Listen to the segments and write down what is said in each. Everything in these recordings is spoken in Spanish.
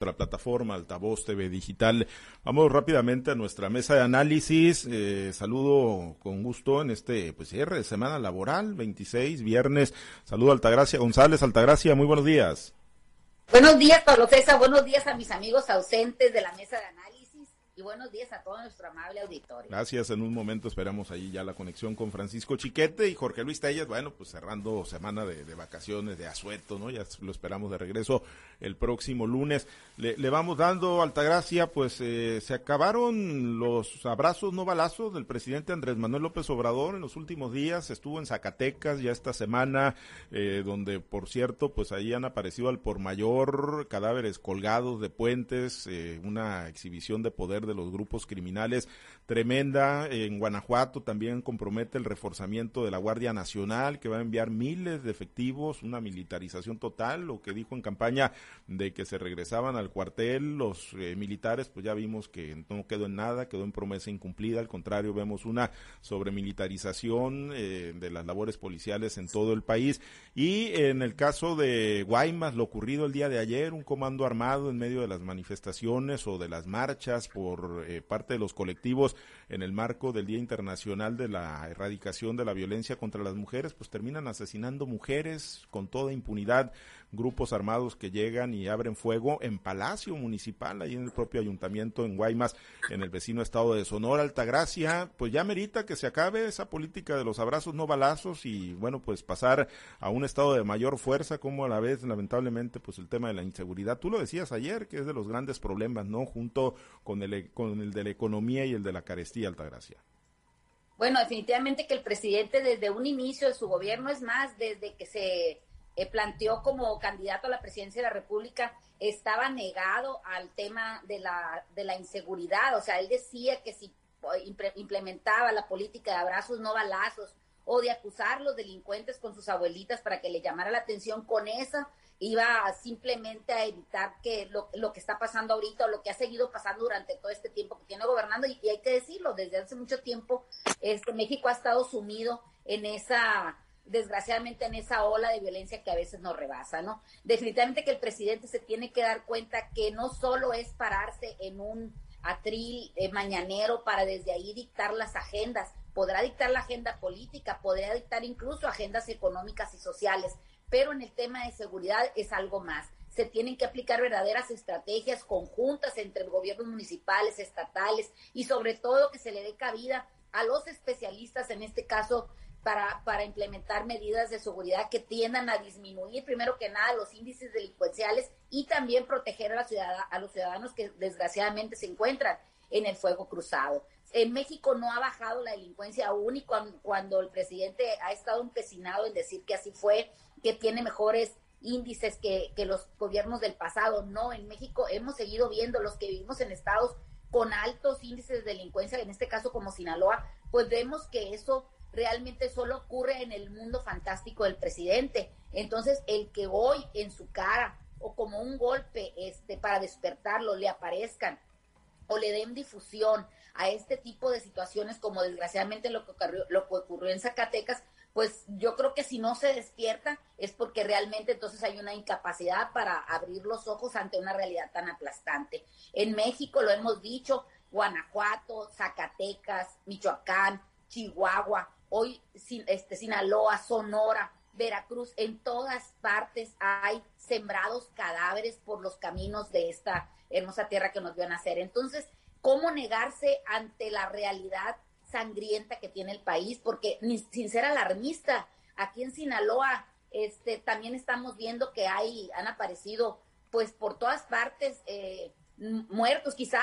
nuestra plataforma Altavoz TV Digital. Vamos rápidamente a nuestra mesa de análisis. Eh, saludo con gusto en este pues cierre de semana laboral, 26, viernes. Saludo a Altagracia González. Altagracia, muy buenos días. Buenos días, Pablo César. Buenos días a mis amigos ausentes de la mesa de análisis y buenos días a todo nuestro amable auditorio. Gracias. En un momento esperamos ahí ya la conexión con Francisco Chiquete y Jorge Luis Tellas. Bueno, pues cerrando semana de, vacaciones, de asueto, ¿no? Ya lo esperamos de regreso el próximo lunes. Le, vamos dando, Altagracia, pues eh, se acabaron los abrazos no balazos del presidente Andrés Manuel López Obrador en los últimos días. Estuvo en Zacatecas ya esta semana, eh, donde, por cierto, pues ahí han aparecido al por mayor cadáveres colgados de puentes, eh, una exhibición de poder de los grupos criminales tremenda. En Guanajuato también compromete el reforzamiento de la Guardia Nacional, que va a enviar miles de efectivos, una militarización total, lo que dijo en campaña de que se regresaban al cuartel los eh, militares, pues ya vimos que no quedó en nada, quedó en promesa incumplida, al contrario, vemos una sobremilitarización eh, de las labores policiales en todo el país. Y en el caso de Guaymas, lo ocurrido el día de ayer, un comando armado en medio de las manifestaciones o de las marchas por eh, parte de los colectivos en el marco del Día Internacional de la Erradicación de la Violencia contra las Mujeres, pues terminan asesinando mujeres con toda impunidad grupos armados que llegan y abren fuego en Palacio Municipal, ahí en el propio ayuntamiento en Guaymas, en el vecino estado de Sonora, Altagracia, pues ya merita que se acabe esa política de los abrazos no balazos y bueno, pues pasar a un estado de mayor fuerza, como a la vez, lamentablemente, pues el tema de la inseguridad. Tú lo decías ayer, que es de los grandes problemas, ¿no? Junto con el, con el de la economía y el de la carestía, Altagracia. Bueno, definitivamente que el presidente desde un inicio de su gobierno, es más, desde que se eh, planteó como candidato a la presidencia de la República, estaba negado al tema de la, de la inseguridad. O sea, él decía que si implementaba la política de abrazos no balazos o de acusar los delincuentes con sus abuelitas para que le llamara la atención con esa, iba simplemente a evitar que lo, lo, que está pasando ahorita o lo que ha seguido pasando durante todo este tiempo que tiene gobernando y, y hay que decirlo, desde hace mucho tiempo este México ha estado sumido en esa desgraciadamente en esa ola de violencia que a veces nos rebasa, ¿no? Definitivamente que el presidente se tiene que dar cuenta que no solo es pararse en un atril eh, mañanero para desde ahí dictar las agendas, podrá dictar la agenda política, podrá dictar incluso agendas económicas y sociales, pero en el tema de seguridad es algo más. Se tienen que aplicar verdaderas estrategias conjuntas entre gobiernos municipales, estatales y sobre todo que se le dé cabida a los especialistas, en este caso para, para implementar medidas de seguridad que tiendan a disminuir, primero que nada, los índices delincuenciales y también proteger a, la ciudad, a los ciudadanos que desgraciadamente se encuentran en el fuego cruzado. En México no ha bajado la delincuencia aún y cuando, el presidente ha estado empecinado en decir que así fue, que tiene mejores índices que, que los gobiernos del pasado. No, en México hemos seguido viendo los que vivimos en estados con altos índices de delincuencia, en este caso como Sinaloa, pues vemos que eso realmente solo ocurre en el mundo fantástico del presidente. Entonces, el que hoy en su cara o como un golpe este para despertarlo le aparezcan o le den difusión a este tipo de situaciones como desgraciadamente lo que ocurrió, lo que ocurrió en Zacatecas, pues yo creo que si no se despierta es porque realmente entonces hay una incapacidad para abrir los ojos ante una realidad tan aplastante. En México lo hemos dicho, Guanajuato, Zacatecas, Michoacán, Chihuahua, hoy este, Sinaloa, Sonora, Veracruz, en todas partes hay sembrados cadáveres por los caminos de esta hermosa tierra que nos vio nacer. Entonces, ¿cómo negarse ante la realidad sangrienta que tiene el país? Porque sin ser alarmista, aquí en Sinaloa este, también estamos viendo que hay, han aparecido pues por todas partes eh, muertos, quizá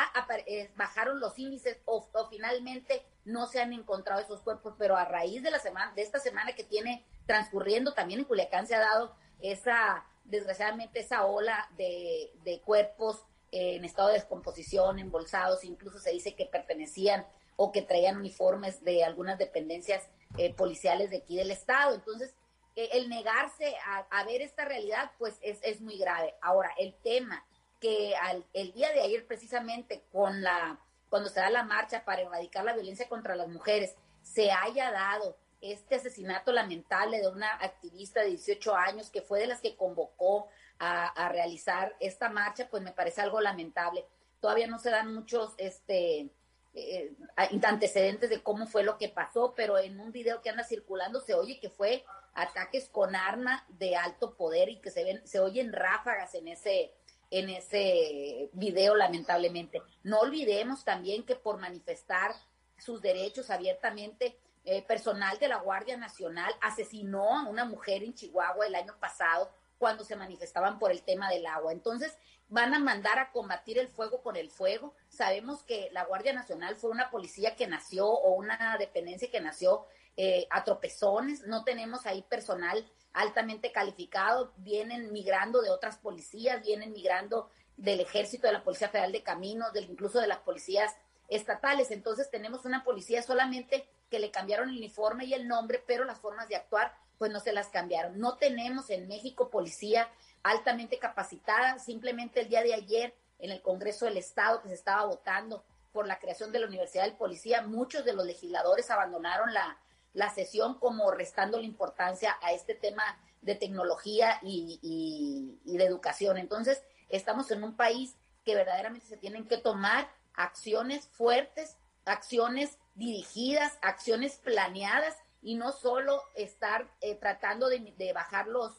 eh, bajaron los índices o, finalmente no se han encontrado esos cuerpos, pero a raíz de la semana, de esta semana que tiene transcurriendo, también en Culiacán se ha dado esa, desgraciadamente, esa ola de, de cuerpos en estado de descomposición, embolsados, incluso se dice que pertenecían o que traían uniformes de algunas dependencias eh, policiales de aquí del estado. Entonces, eh, el negarse a, a, ver esta realidad, pues es, es muy grave. Ahora, el tema que al, el día de ayer precisamente con la cuando se da la marcha para erradicar la violencia contra las mujeres se haya dado este asesinato lamentable de una activista de 18 años que fue de las que convocó a, realizar esta marcha, pues me parece algo lamentable. Todavía no se dan muchos este, eh, antecedentes de cómo fue lo que pasó, pero en un video que anda circulando se oye que fue ataques con arma de alto poder y que se ven, se oyen ráfagas en ese, en ese video, lamentablemente. No olvidemos también que por manifestar sus derechos abiertamente, eh, personal de la Guardia Nacional asesinó a una mujer en Chihuahua el año pasado cuando se manifestaban por el tema del agua. Entonces, van a mandar a combatir el fuego con el fuego. Sabemos que la Guardia Nacional fue una policía que nació o una dependencia que nació eh, a tropezones. No tenemos ahí personal altamente calificado. Vienen migrando de otras policías, vienen migrando del ejército, de la Policía Federal de Caminos, del, incluso de las policías estatales. Entonces tenemos una policía solamente que le cambiaron el uniforme y el nombre, pero las formas de actuar pues no se las cambiaron. No tenemos en México policía altamente capacitada. Simplemente el día de ayer en el Congreso del Estado que se estaba votando por la creación de la Universidad del Policía, muchos de los legisladores abandonaron la, la sesión como restando la importancia a este tema de tecnología y, y de educación. Entonces, estamos en un país que verdaderamente se tienen que tomar acciones fuertes, acciones dirigidas, acciones planeadas y no solo estar eh, tratando de, bajar los,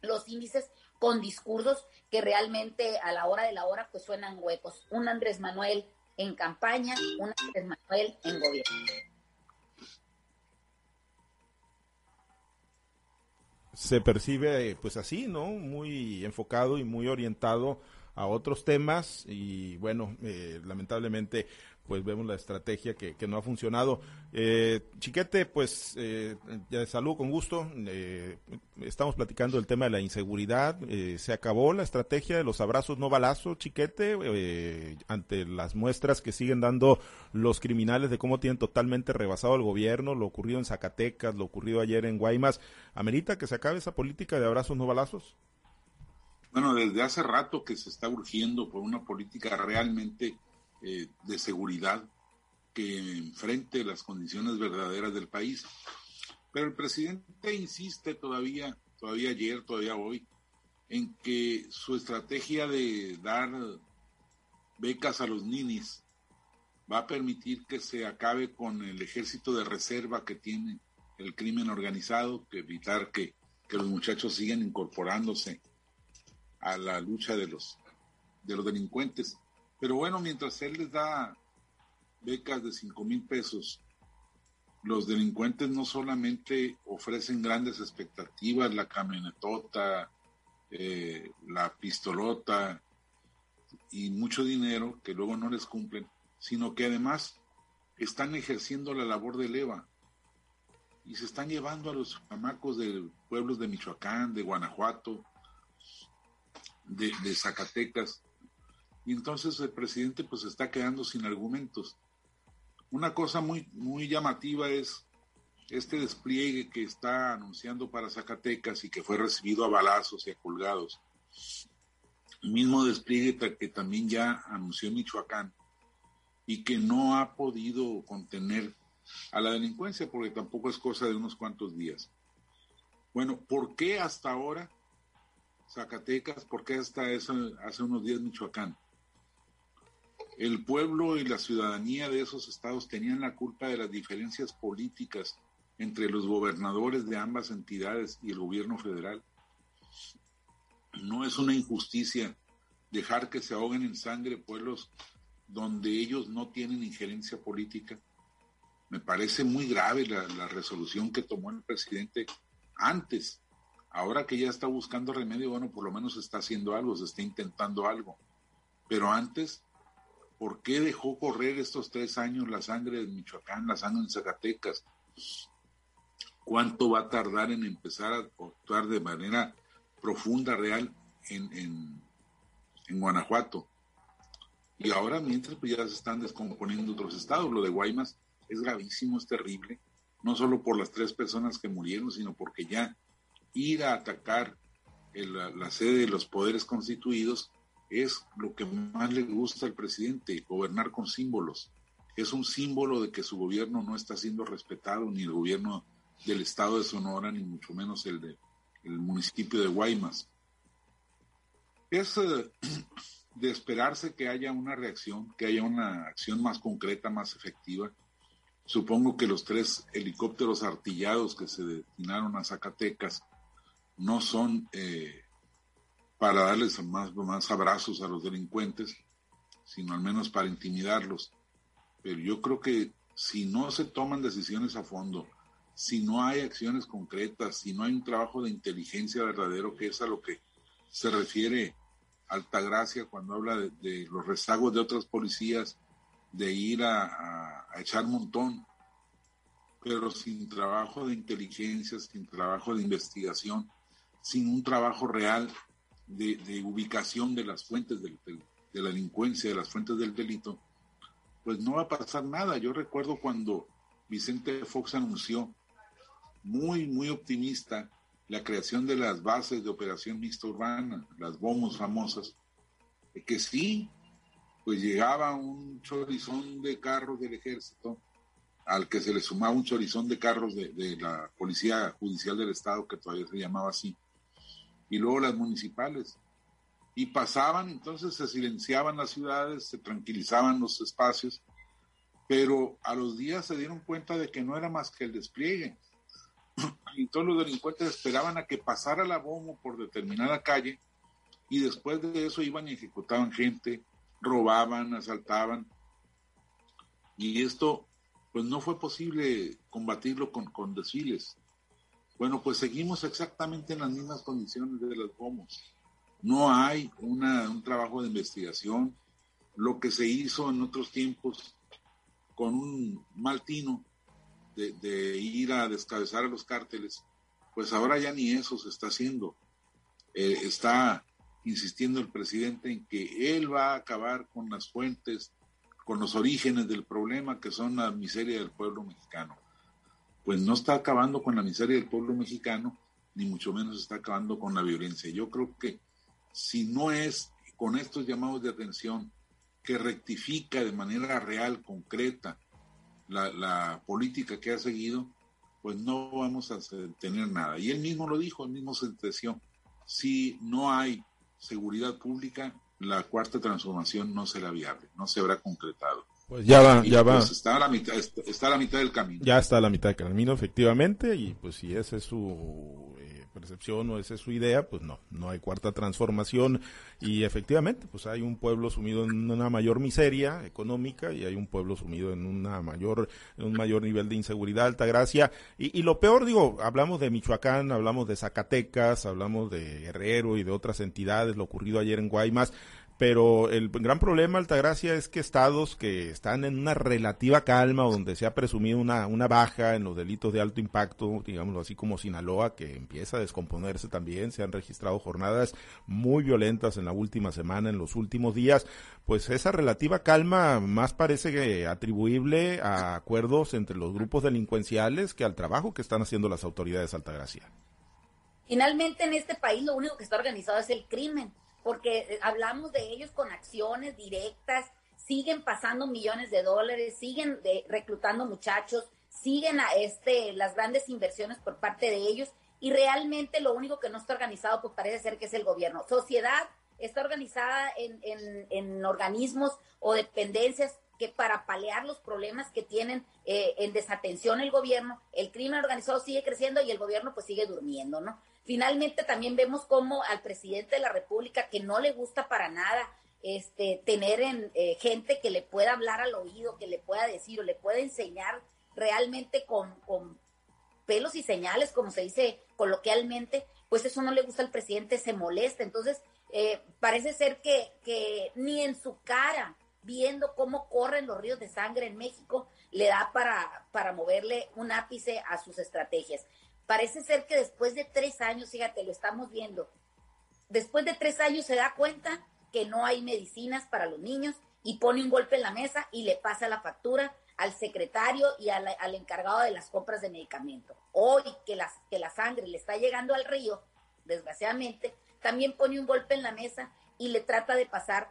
los índices con discursos que realmente a la hora de la hora pues suenan huecos. Un Andrés Manuel en campaña, un Andrés Manuel en gobierno. Se percibe pues así, ¿no? Muy enfocado y muy orientado a otros temas y bueno, eh, lamentablemente pues vemos la estrategia que, que no ha funcionado. Eh, Chiquete, pues eh, ya salud, con gusto. Eh, estamos platicando el tema de la inseguridad. Eh, se acabó la estrategia de los abrazos no balazos, Chiquete, eh, ante las muestras que siguen dando los criminales de cómo tienen totalmente rebasado el gobierno, lo ocurrido en Zacatecas, lo ocurrido ayer en Guaymas. ¿Amerita que se acabe esa política de abrazos no balazos? Bueno, desde hace rato que se está urgiendo por una política realmente eh, de seguridad que enfrente las condiciones verdaderas del país. Pero el presidente insiste todavía, todavía ayer, todavía hoy, en que su estrategia de dar becas a los ninis va a permitir que se acabe con el ejército de reserva que tiene el crimen organizado, que evitar que, que los muchachos sigan incorporándose a la lucha de los, de los delincuentes. Pero bueno, mientras él les da becas de 5 mil pesos, los delincuentes no solamente ofrecen grandes expectativas, la camionetota, eh, la pistolota y mucho dinero que luego no les cumplen, sino que además están ejerciendo la labor de leva y se están llevando a los chamacos de pueblos de Michoacán, de Guanajuato, de, de Zacatecas, y entonces el presidente pues está quedando sin argumentos. Una cosa muy, muy llamativa es este despliegue que está anunciando para Zacatecas y que fue recibido a balazos y a colgados. El mismo despliegue que también ya anunció Michoacán y que no ha podido contener a la delincuencia porque tampoco es cosa de unos cuantos días. Bueno, ¿por qué hasta ahora Zacatecas? ¿Por qué hasta eso, hace unos días Michoacán? El pueblo y la ciudadanía de esos estados tenían la culpa de las diferencias políticas entre los gobernadores de ambas entidades y el gobierno federal. No es una injusticia dejar que se ahoguen en sangre pueblos donde ellos no tienen injerencia política. Me parece muy grave la, resolución que tomó el presidente antes. Ahora que ya está buscando remedio, bueno, por lo menos está haciendo algo, se está intentando algo. Pero antes ¿Por qué dejó correr estos tres años la sangre de Michoacán, la sangre en Zacatecas? ¿Cuánto va a tardar en empezar a actuar de manera profunda, real, en, Guanajuato? Y ahora, mientras pues ya se están descomponiendo otros estados, lo de Guaymas es gravísimo, es terrible, no solo por las tres personas que murieron, sino porque ya ir a atacar la sede de los poderes constituidos es lo que más le gusta al presidente, gobernar con símbolos. Es un símbolo de que su gobierno no está siendo respetado, ni el gobierno del estado de Sonora, ni mucho menos el del municipio de Guaymas. Es eh, de esperarse que haya una reacción, que haya una acción más concreta, más efectiva. Supongo que los tres helicópteros artillados que se destinaron a Zacatecas no son eh, para darles más, más abrazos a los delincuentes, sino al menos para intimidarlos. Pero yo creo que si no se toman decisiones a fondo, si no hay acciones concretas, si no hay un trabajo de inteligencia verdadero, que es a lo que se refiere Altagracia cuando habla de, los rezagos de otras policías, de ir a, echar montón, pero sin trabajo de inteligencia, sin trabajo de investigación, sin un trabajo real de, ubicación de las fuentes de la delincuencia, de las fuentes del delito, pues no va a pasar nada. Yo recuerdo cuando Vicente Fox anunció, muy, muy optimista, la creación de las bases de operación mixta urbana, las BOMOS famosas, que sí, pues llegaba un chorizón de carros del ejército, al que se le sumaba un chorizón de carros de, de la Policía Judicial del Estado, que todavía se llamaba así, y luego las municipales. Y pasaban, entonces se silenciaban las ciudades, se tranquilizaban los espacios, pero a los días se dieron cuenta de que no era más que el despliegue y todos los delincuentes esperaban a que pasara la bomba por determinada calle y después de eso iban y ejecutaban gente, robaban, asaltaban. Y esto, pues no fue posible combatirlo con, con desfiles. Bueno, pues seguimos exactamente en las mismas condiciones de las bombas. No hay un trabajo de investigación. Lo que se hizo en otros tiempos con un mal tino de, ir a descabezar a los cárteles, pues ahora ya ni eso se está haciendo. Eh, está insistiendo el presidente en que él va a acabar con las fuentes, con los orígenes del problema que son la miseria del pueblo mexicano. Pues no está acabando con la miseria del pueblo mexicano, ni mucho menos está acabando con la violencia. Yo creo que si no es con estos llamados de atención que rectifica de manera real, concreta, la, política que ha seguido, pues no vamos a tener nada. Y él mismo lo dijo, él mismo sentenció, si no hay seguridad pública, la cuarta transformación no será viable, no se habrá concretado. Pues ya va, ya va. Pues está a, la mitad, está, a la mitad del camino. Ya está a la mitad del camino, efectivamente, y pues si ese es su percepción o esa es su idea, pues no, no hay cuarta transformación y efectivamente, pues hay un pueblo sumido en una mayor miseria económica y hay un pueblo sumido en una mayor, en un mayor nivel de inseguridad, alta gracia y, y lo peor, digo, hablamos de Michoacán, hablamos de Zacatecas, hablamos de Guerrero y de otras entidades, lo ocurrido ayer en Guaymas, pero el gran problema, Altagracia, es que estados que están en una relativa calma, donde se ha presumido una, una baja en los delitos de alto impacto, digámoslo así como Sinaloa, que empieza a descomponerse también, se han registrado jornadas muy violentas en la última semana, en los últimos días, pues esa relativa calma más parece que atribuible a acuerdos entre los grupos delincuenciales que al trabajo que están haciendo las autoridades Altagracia. Finalmente en este país lo único que está organizado es el crimen porque eh, hablamos de ellos con acciones directas, siguen pasando millones de dólares, siguen reclutando muchachos, siguen a este, las grandes inversiones por parte de ellos y realmente lo único que no está organizado pues parece ser que es el gobierno. Sociedad está organizada en, en, organismos o dependencias que para paliar los problemas que tienen eh, en desatención el gobierno, el crimen organizado sigue creciendo y el gobierno pues sigue durmiendo, ¿no? Finalmente también vemos como al presidente de la República, que no le gusta para nada este, tener en, eh, gente que le pueda hablar al oído, que le pueda decir o le pueda enseñar realmente con, con pelos y señales, como se dice coloquialmente, pues eso no le gusta al presidente, se molesta. Entonces, eh, parece ser que, que ni en su cara, viendo cómo corren los ríos de sangre en México, le da para, para moverle un ápice a sus estrategias. Parece ser que después de tres años, fíjate, lo estamos viendo, después de tres años se da cuenta que no hay medicinas para los niños y pone un golpe en la mesa y le pasa la factura al secretario y al, encargado de las compras de medicamento. Hoy que, las, que la sangre le está llegando al río, desgraciadamente, también pone un golpe en la mesa y le trata de pasar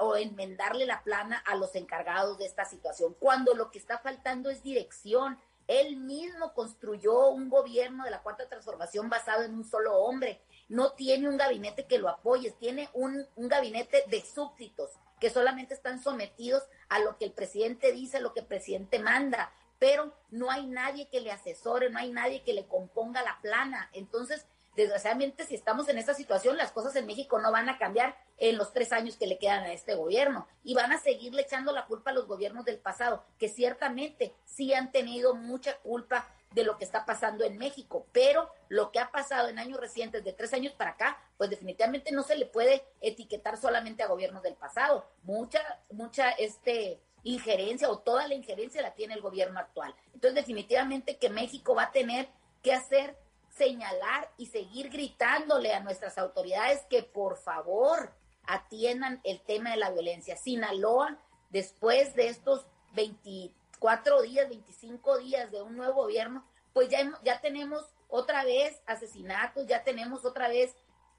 o enmendarle la plana a los encargados de esta situación, cuando lo que está faltando es dirección, Él mismo construyó un gobierno de la cuarta transformación basado en un solo hombre. No tiene un gabinete que lo apoye, tiene un, un gabinete de súbditos que solamente están sometidos a lo que el presidente dice, a lo que el presidente manda, pero no hay nadie que le asesore, no hay nadie que le componga la plana. Entonces, desgraciadamente, si estamos en esta situación, las cosas en México no van a cambiar en los tres años que le quedan a este gobierno y van a seguirle echando la culpa a los gobiernos del pasado, que ciertamente sí han tenido mucha culpa de lo que está pasando en México, pero lo que ha pasado en años recientes, de tres años para acá, pues definitivamente no se le puede etiquetar solamente a gobiernos del pasado. Mucha, mucha este, injerencia o toda la injerencia la tiene el gobierno actual. Entonces, definitivamente que México va a tener que hacer señalar y seguir gritándole a nuestras autoridades que por favor atiendan el tema de la violencia. Sinaloa, después de estos 24 días, 25 días de un nuevo gobierno, pues ya, ya tenemos otra vez asesinatos, ya tenemos otra vez,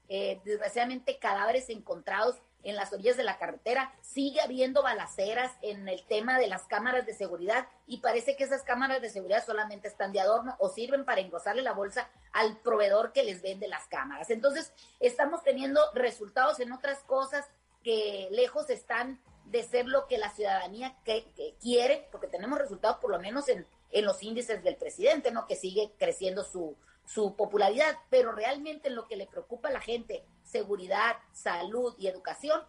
eh, desgraciadamente, cadáveres encontrados en las orillas de la carretera, sigue habiendo balaceras en el tema de las cámaras de seguridad y parece que esas cámaras de seguridad solamente están de adorno o sirven para engrosarle la bolsa al proveedor que les vende las cámaras. Entonces, estamos teniendo resultados en otras cosas que lejos están de ser lo que la ciudadanía quiere, porque tenemos resultados por lo menos en, los índices del presidente, ¿no? Que sigue creciendo su, su popularidad, pero realmente lo que le preocupa a la gente, seguridad, salud y educación,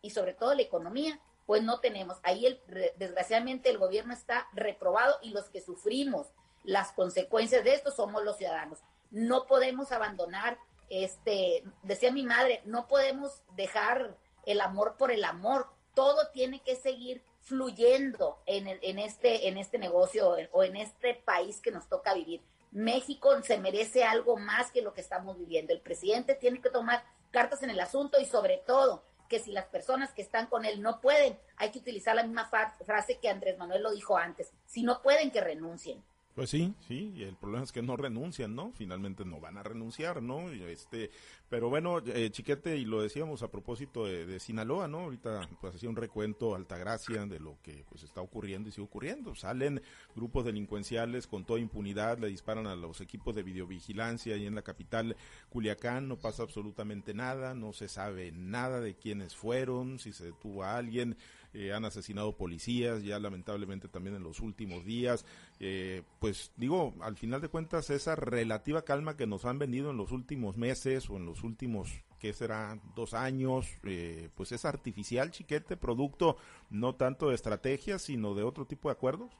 y sobre todo la economía, pues no tenemos. Ahí el, desgraciadamente el gobierno está reprobado y los que sufrimos las consecuencias de esto somos los ciudadanos. No podemos abandonar, este, decía mi madre, no podemos dejar el amor por el amor. Todo tiene que seguir fluyendo en, el, en, este, en este negocio o en este país que nos toca vivir. México se merece algo más que lo que estamos viviendo. El presidente tiene que tomar cartas en el asunto y sobre todo que si las personas que están con él no pueden, hay que utilizar la misma frase que Andrés Manuel lo dijo antes, si no pueden que renuncien. Pues sí, sí, y el problema es que no renuncian, ¿no? Finalmente no van a renunciar, ¿no? Este, pero bueno, eh, Chiquete, y lo decíamos a propósito de, Sinaloa, ¿no? Ahorita pues hacía un recuento Altagracia de lo que pues está ocurriendo y sigue ocurriendo. Salen grupos delincuenciales con toda impunidad, le disparan a los equipos de videovigilancia y en la capital Culiacán no pasa absolutamente nada, no se sabe nada de quiénes fueron, si se detuvo a alguien, eh, han asesinado policías, ya lamentablemente también en los últimos días. Eh, pues digo, al final de cuentas, esa relativa calma que nos han vendido en los últimos meses o en los últimos, ¿qué será? Dos años, eh, pues es artificial, chiquete, producto no tanto de estrategias, sino de otro tipo de acuerdos.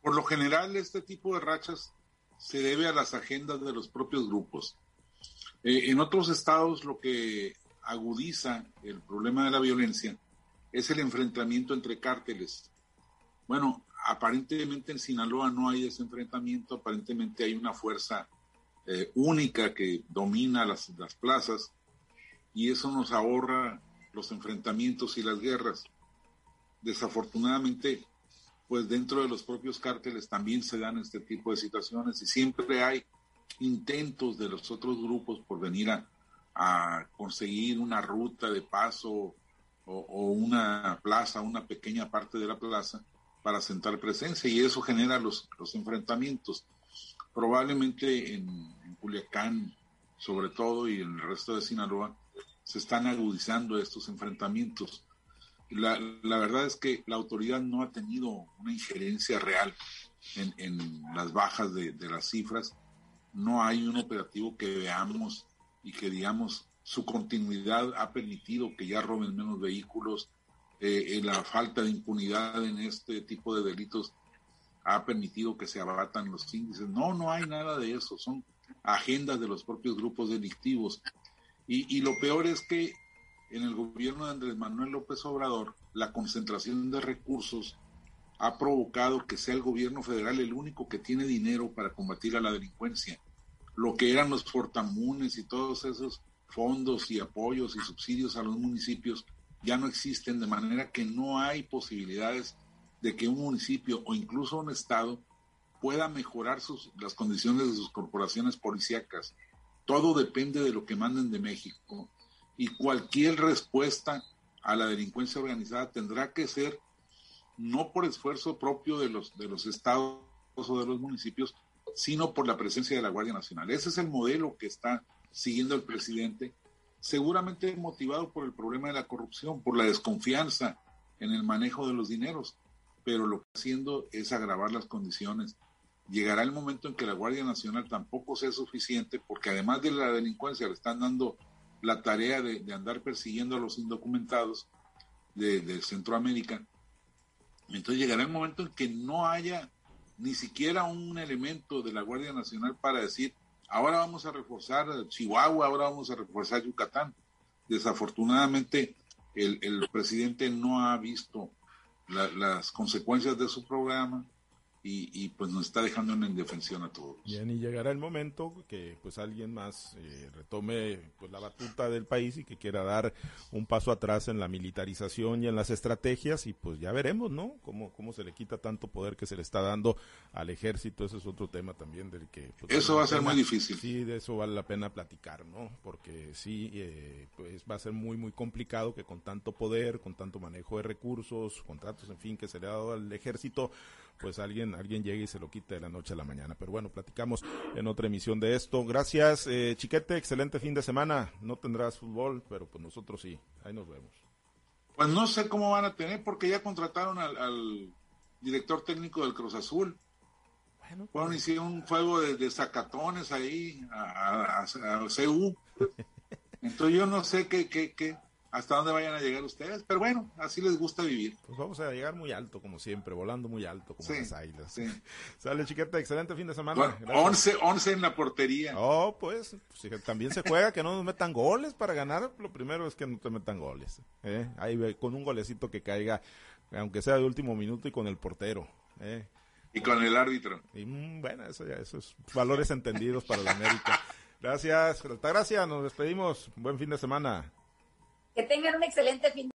Por lo general, este tipo de rachas se debe a las agendas de los propios grupos. en otros estados, lo que agudiza el problema de la violencia es el enfrentamiento entre cárteles. Bueno, aparentemente en Sinaloa no hay ese enfrentamiento, aparentemente hay una fuerza eh, única que domina las, las plazas y eso nos ahorra los enfrentamientos y las guerras. Desafortunadamente, pues dentro de los propios cárteles también se dan este tipo de situaciones y siempre hay intentos de los otros grupos por venir a, a conseguir una ruta de paso o, una plaza, una pequeña parte de la plaza para sentar presencia y eso genera los, los enfrentamientos. Probablemente en, en, Culiacán, sobre todo, y en el resto de Sinaloa, se están agudizando estos enfrentamientos. La, la verdad es que la autoridad no ha tenido una injerencia real en, en las bajas de, de las cifras. No hay un operativo que veamos y que digamos su continuidad ha permitido que ya roben menos vehículos, eh, eh, la falta de impunidad en este tipo de delitos ha permitido que se abatan los índices. No, no hay nada de eso, son agendas de los propios grupos delictivos. Y, y lo peor es que en el gobierno de Andrés Manuel López Obrador, la concentración de recursos ha provocado que sea el gobierno federal el único que tiene dinero para combatir a la delincuencia. Lo que eran los fortamunes y todos esos fondos y apoyos y subsidios a los municipios ya no existen, de manera que no hay posibilidades de que un municipio o incluso un estado pueda mejorar sus, las condiciones de sus corporaciones policíacas. Todo depende de lo que manden de México y cualquier respuesta a la delincuencia organizada tendrá que ser no por esfuerzo propio de los, de los estados o de los municipios, sino por la presencia de la Guardia Nacional. Ese es el modelo que está siguiendo el presidente, seguramente motivado por el problema de la corrupción, por la desconfianza en el manejo de los dineros, pero lo que está haciendo es agravar las condiciones. Llegará el momento en que la Guardia Nacional tampoco sea suficiente, porque además de la delincuencia le están dando la tarea de, andar persiguiendo a los indocumentados de Centroamérica. Entonces llegará el momento en que no haya ni siquiera un elemento de la Guardia Nacional para decir, ahora vamos a reforzar Chihuahua, ahora vamos a reforzar Yucatán. Desafortunadamente, el, presidente no ha visto las consecuencias de su programa, y, pues nos está dejando en indefensión a todos. Bien, y llegará el momento que pues alguien más eh, retome pues la batuta del país y que quiera dar un paso atrás en la militarización y en las estrategias y pues ya veremos, ¿no? Cómo, cómo se le quita tanto poder que se le está dando al ejército, ese es otro tema también del que... Pues, eso va a ser muy difícil. Sí, de eso vale la pena platicar, ¿no? Porque sí, eh, pues va a ser muy, muy complicado que con tanto poder, con tanto manejo de recursos, contratos, en fin, que se le ha dado al ejército, pues alguien, alguien llegue y se lo quite de la noche a la mañana. Pero bueno, platicamos en otra emisión de esto. Gracias, eh, Chiquete, excelente fin de semana. No tendrás fútbol, pero pues nosotros sí. Ahí nos vemos. Pues no sé cómo van a tener, porque ya contrataron al, director técnico del Cruz Azul. Bueno, pues... hicieron un juego de, de sacatones ahí a, a, a, CU. Entonces yo no sé qué, qué, qué, hasta dónde vayan a llegar ustedes, pero bueno, así les gusta vivir. Pues vamos a llegar muy alto, como siempre, volando muy alto, como las águilas. Sí. Sale, chiqueta, excelente fin de semana. 11, 11 en la portería. Oh, pues, pues también se juega que no nos metan goles para ganar. Lo primero es que no te metan goles. ¿eh? Ahí con un golecito que caiga, aunque sea de último minuto y con el portero. ¿eh? Y con el árbitro. Y, mm, bueno, eso ya, esos valores entendidos para la América. Gracias, gracias, nos despedimos. Buen fin de semana. Que tengan un excelente fin